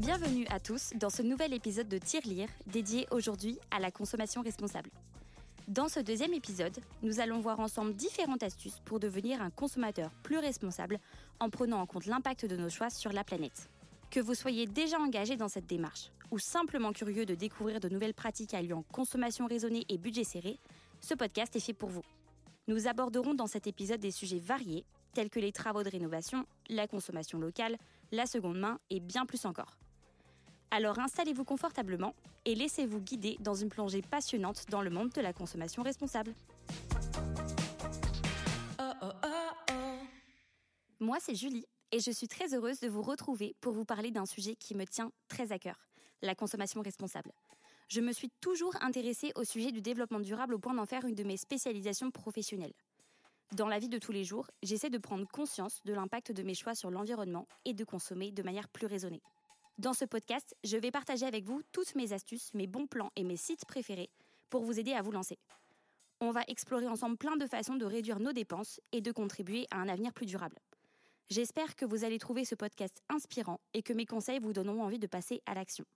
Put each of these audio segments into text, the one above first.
Bienvenue à tous dans ce nouvel épisode de Tirelire dédié aujourd'hui à la consommation responsable. Dans ce deuxième épisode, nous allons voir ensemble différentes astuces pour devenir un consommateur plus responsable en prenant en compte l'impact de nos choix sur la planète. Que vous soyez déjà engagé dans cette démarche ou simplement curieux de découvrir de nouvelles pratiques alliant consommation raisonnée et budget serré, ce podcast est fait pour vous. Nous aborderons dans cet épisode des sujets variés tels que les travaux de rénovation, la consommation locale, la seconde main et bien plus encore. Alors installez-vous confortablement et laissez-vous guider dans une plongée passionnante dans le monde de la consommation responsable. Moi, c'est Julie et je suis très heureuse de vous retrouver pour vous parler d'un sujet qui me tient très à cœur, la consommation responsable. Je me suis toujours intéressée au sujet du développement durable au point d'en faire une de mes spécialisations professionnelles. Dans la vie de tous les jours, j'essaie de prendre conscience de l'impact de mes choix sur l'environnement et de consommer de manière plus raisonnée. Dans ce podcast, je vais partager avec vous toutes mes astuces, mes bons plans et mes sites préférés pour vous aider à vous lancer. On va explorer ensemble plein de façons de réduire nos dépenses et de contribuer à un avenir plus durable. J'espère que vous allez trouver ce podcast inspirant et que mes conseils vous donneront envie de passer à l'action.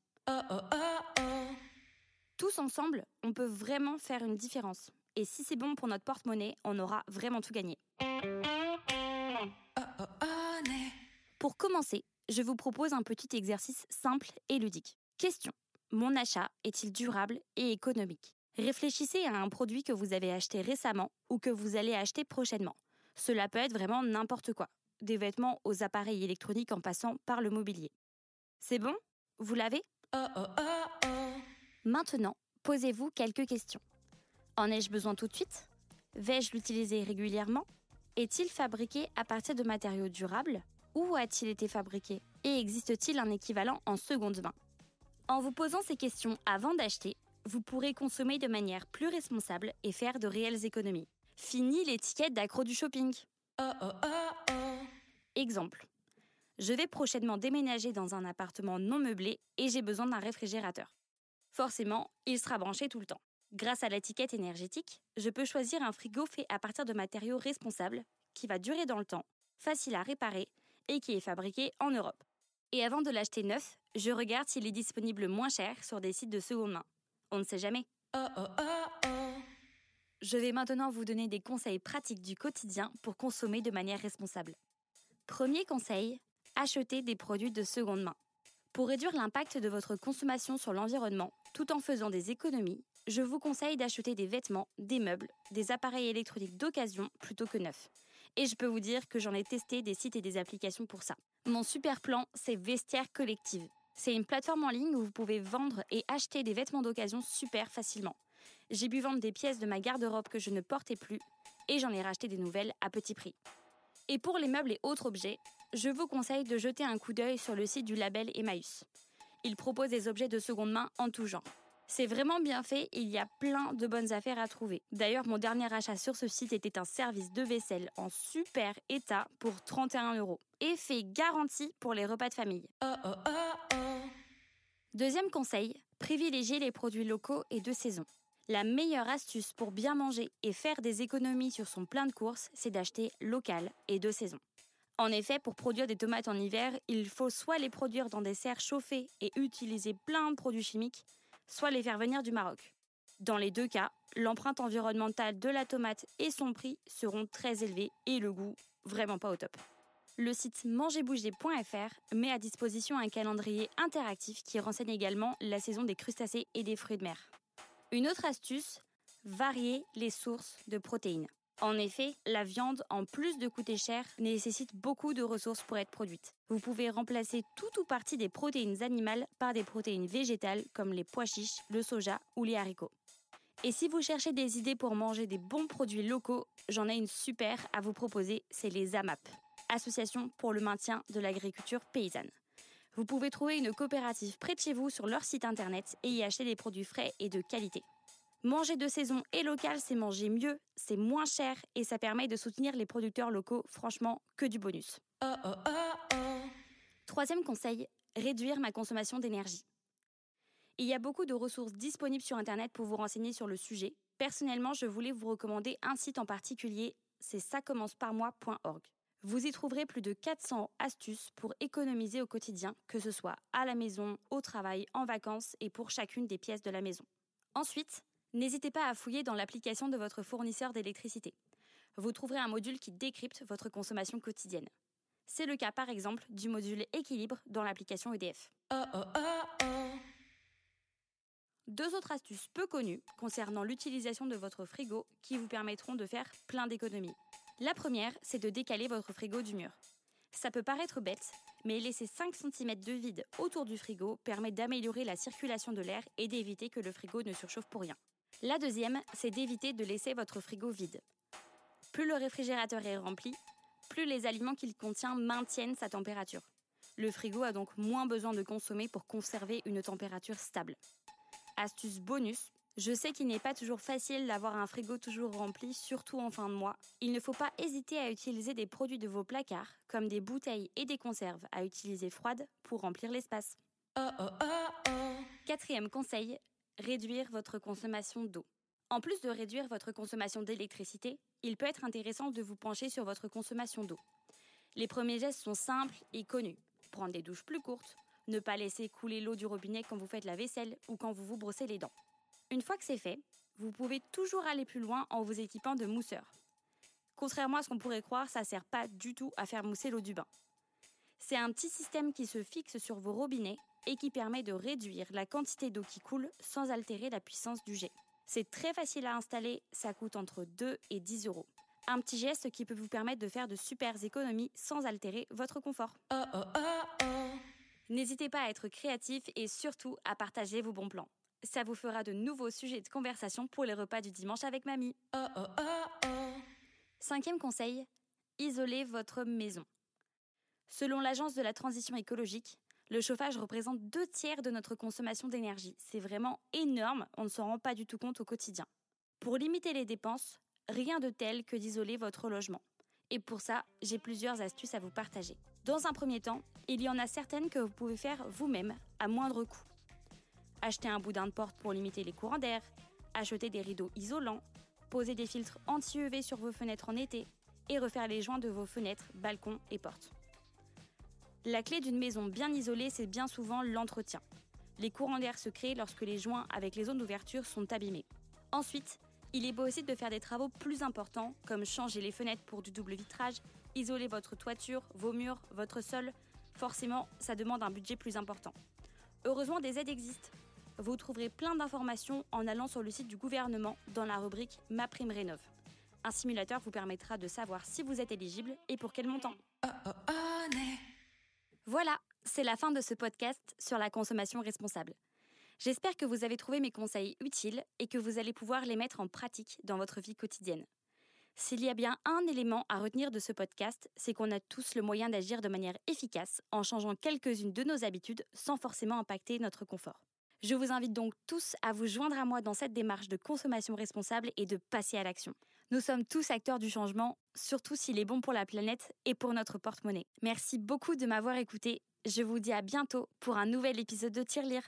Tous ensemble, on peut vraiment faire une différence. Et si c'est bon pour notre porte-monnaie, on aura vraiment tout gagné. Pour commencer, je vous propose un petit exercice simple et ludique. Question. Mon achat est-il durable et économique? Réfléchissez à un produit que vous avez acheté récemment ou que vous allez acheter prochainement. Cela peut être vraiment n'importe quoi, des vêtements aux appareils électroniques en passant par le mobilier. C'est bon? Vous l'avez? Maintenant, posez-vous quelques questions. En ai-je besoin tout de suite? Vais-je l'utiliser régulièrement? Est-il fabriqué à partir de matériaux durables? Où a-t-il été fabriqué Et existe-t-il un équivalent en seconde main? En vous posant ces questions avant d'acheter, vous pourrez consommer de manière plus responsable et faire de réelles économies. Fini l'étiquette d'accro du shopping. Exemple. Je vais prochainement déménager dans un appartement non meublé et j'ai besoin d'un réfrigérateur. Forcément, il sera branché tout le temps. Grâce à l'étiquette énergétique, je peux choisir un frigo fait à partir de matériaux responsables, qui va durer dans le temps, facile à réparer et qui est fabriqué en Europe. Et avant de l'acheter neuf, je regarde s'il est disponible moins cher sur des sites de seconde main. On ne sait jamais. Je vais maintenant vous donner des conseils pratiques du quotidien pour consommer de manière responsable. Premier conseil, achetez des produits de seconde main. Pour réduire l'impact de votre consommation sur l'environnement tout en faisant des économies, je vous conseille d'acheter des vêtements, des meubles, des appareils électroniques d'occasion plutôt que neufs. Et je peux vous dire que j'en ai testé des sites et des applications pour ça. Mon super plan, c'est Vestiaire Collective. C'est une plateforme en ligne où vous pouvez vendre et acheter des vêtements d'occasion super facilement. J'ai pu vendre des pièces de ma garde-robe que je ne portais plus et j'en ai racheté des nouvelles à petit prix. Et pour les meubles et autres objets, je vous conseille de jeter un coup d'œil sur le site du label Emmaüs. Il propose des objets de seconde main en tout genre. C'est vraiment bien fait et il y a plein de bonnes affaires à trouver. D'ailleurs, mon dernier achat sur ce site était un service de vaisselle en super état pour 31 euros. Et fait garantie pour les repas de famille. Deuxième conseil, privilégiez les produits locaux et de saison. La meilleure astuce pour bien manger et faire des économies sur son plein de courses, c'est d'acheter local et de saison. En effet, pour produire des tomates en hiver, il faut soit les produire dans des serres chauffées et utiliser plein de produits chimiques, soit les faire venir du Maroc. Dans les deux cas, l'empreinte environnementale de la tomate et son prix seront très élevés et le goût vraiment pas au top. Le site mangerbouger.fr met à disposition un calendrier interactif qui renseigne également la saison des crustacés et des fruits de mer. Une autre astuce, varier les sources de protéines. En effet, la viande, en plus de coûter cher, nécessite beaucoup de ressources pour être produite. Vous pouvez remplacer tout ou partie des protéines animales par des protéines végétales comme les pois chiches, le soja ou les haricots. Et si vous cherchez des idées pour manger des bons produits locaux, j'en ai une super à vous proposer, c'est les AMAP, Association pour le maintien de l'agriculture paysanne. Vous pouvez trouver une coopérative près de chez vous sur leur site internet et y acheter des produits frais et de qualité. Manger de saison et local, c'est manger mieux, c'est moins cher et ça permet de soutenir les producteurs locaux, franchement, que du bonus. Troisième conseil, réduire ma consommation d'énergie. Il y a beaucoup de ressources disponibles sur Internet pour vous renseigner sur le sujet. Personnellement, je voulais vous recommander un site en particulier, c'est moi.org. Vous y trouverez plus de 400 astuces pour économiser au quotidien, que ce soit à la maison, au travail, en vacances et pour chacune des pièces de la maison. Ensuite, n'hésitez pas à fouiller dans l'application de votre fournisseur d'électricité. Vous trouverez un module qui décrypte votre consommation quotidienne. C'est le cas par exemple du module équilibre dans l'application EDF. Deux autres astuces peu connues concernant l'utilisation de votre frigo qui vous permettront de faire plein d'économies. La première, c'est de décaler votre frigo du mur. Ça peut paraître bête, mais laisser 5 cm de vide autour du frigo permet d'améliorer la circulation de l'air et d'éviter que le frigo ne surchauffe pour rien. La deuxième, c'est d'éviter de laisser votre frigo vide. Plus le réfrigérateur est rempli, plus les aliments qu'il contient maintiennent sa température. Le frigo a donc moins besoin de consommer pour conserver une température stable. Astuce bonus, je sais qu'il n'est pas toujours facile d'avoir un frigo toujours rempli, surtout en fin de mois. Il ne faut pas hésiter à utiliser des produits de vos placards, comme des bouteilles et des conserves à utiliser froides pour remplir l'espace. Oh, oh, oh, Quatrième conseil, réduire votre consommation d'eau. En plus de réduire votre consommation d'électricité, il peut être intéressant de vous pencher sur votre consommation d'eau. Les premiers gestes sont simples et connus. Prendre des douches plus courtes, ne pas laisser couler l'eau du robinet quand vous faites la vaisselle ou quand vous vous brossez les dents. Une fois que c'est fait, vous pouvez toujours aller plus loin en vous équipant de mousseurs. Contrairement à ce qu'on pourrait croire, ça ne sert pas du tout à faire mousser l'eau du bain. C'est un petit système qui se fixe sur vos robinets et qui permet de réduire la quantité d'eau qui coule sans altérer la puissance du jet. C'est très facile à installer, ça coûte entre 2 et 10 euros. Un petit geste qui peut vous permettre de faire de super économies sans altérer votre confort. Oh, oh, oh, N'hésitez pas à être créatif et surtout à partager vos bons plans. Ça vous fera de nouveaux sujets de conversation pour les repas du dimanche avec mamie. Cinquième conseil, isolez votre maison. Selon l'Agence de la transition écologique, le chauffage représente deux tiers de notre consommation d'énergie. C'est vraiment énorme, on ne s'en rend pas du tout compte au quotidien. Pour limiter les dépenses, rien de tel que d'isoler votre logement. Et pour ça, j'ai plusieurs astuces à vous partager. Dans un premier temps, il y en a certaines que vous pouvez faire vous-même à moindre coût. Acheter un boudin de porte pour limiter les courants d'air, acheter des rideaux isolants, poser des filtres anti-UV sur vos fenêtres en été et refaire les joints de vos fenêtres, balcons et portes. La clé d'une maison bien isolée, c'est bien souvent l'entretien. Les courants d'air se créent lorsque les joints avec les zones d'ouverture sont abîmés. Ensuite, il est possible de faire des travaux plus importants, comme changer les fenêtres pour du double vitrage, isoler votre toiture, vos murs, votre sol. Forcément, ça demande un budget plus important. Heureusement, des aides existent. Vous trouverez plein d'informations en allant sur le site du gouvernement dans la rubrique Ma prime rénov. Un simulateur vous permettra de savoir si vous êtes éligible et pour quel montant. Oh, oh, oh, voilà, c'est la fin de ce podcast sur la consommation responsable. J'espère que vous avez trouvé mes conseils utiles et que vous allez pouvoir les mettre en pratique dans votre vie quotidienne. S'il y a bien un élément à retenir de ce podcast, c'est qu'on a tous le moyen d'agir de manière efficace en changeant quelques-unes de nos habitudes sans forcément impacter notre confort. Je vous invite donc tous à vous joindre à moi dans cette démarche de consommation responsable et de passer à l'action. Nous sommes tous acteurs du changement, surtout s'il est bon pour la planète et pour notre porte-monnaie. Merci beaucoup de m'avoir écouté. Je vous dis à bientôt pour un nouvel épisode de Tirelire.